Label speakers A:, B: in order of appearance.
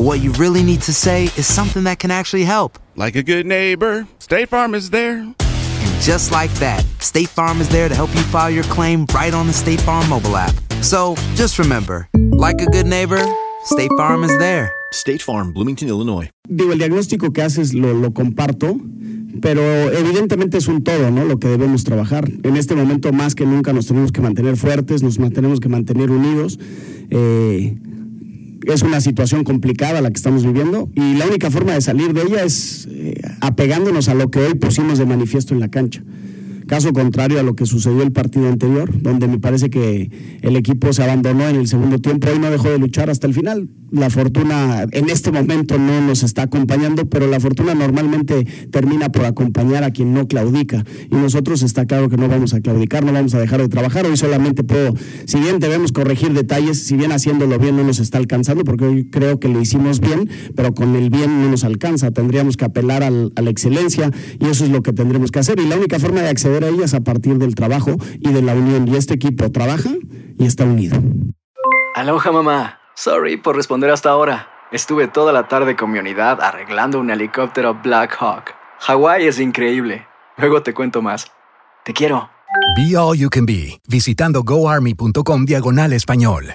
A: but what you really need to say is something that can actually help.
B: Like a good neighbor, State Farm is there.
A: And just like that, State Farm is there to help you file your claim right on the State Farm mobile app. So just remember, like a good neighbor, State Farm is there.
C: State Farm, Bloomington, Illinois.
D: Digo, el diagnóstico que haces lo, lo comparto, pero evidentemente es un todo, ¿no? Lo que debemos trabajar. En este momento más que nunca nos tenemos que mantener fuertes, nos tenemos que mantener unidos. Eh, es una situación complicada la que estamos viviendo y la única forma de salir de ella es eh, apegándonos a lo que hoy pusimos de manifiesto en la cancha. Caso contrario a lo que sucedió el partido anterior, donde me parece que el equipo se abandonó en el segundo tiempo y no dejó de luchar hasta el final. La fortuna en este momento no nos está acompañando, pero la fortuna normalmente termina por acompañar a quien no claudica. Y nosotros está claro que no vamos a claudicar, no vamos a dejar de trabajar. Hoy solamente puedo, si bien debemos corregir detalles, si bien haciéndolo bien no nos está alcanzando, porque hoy creo que lo hicimos bien, pero con el bien no nos alcanza. Tendríamos que apelar a la excelencia y eso es lo que tendremos que hacer. Y la única forma de acceder a ella es a partir del trabajo y de la unión. Y este equipo trabaja y está unido.
E: Aloha mamá. Sorry por responder hasta ahora. Estuve toda la tarde con mi unidad arreglando un helicóptero Black Hawk. Hawái es increíble. Luego te cuento más. Te quiero.
F: Be All You Can Be, visitando goarmy.com diagonal español.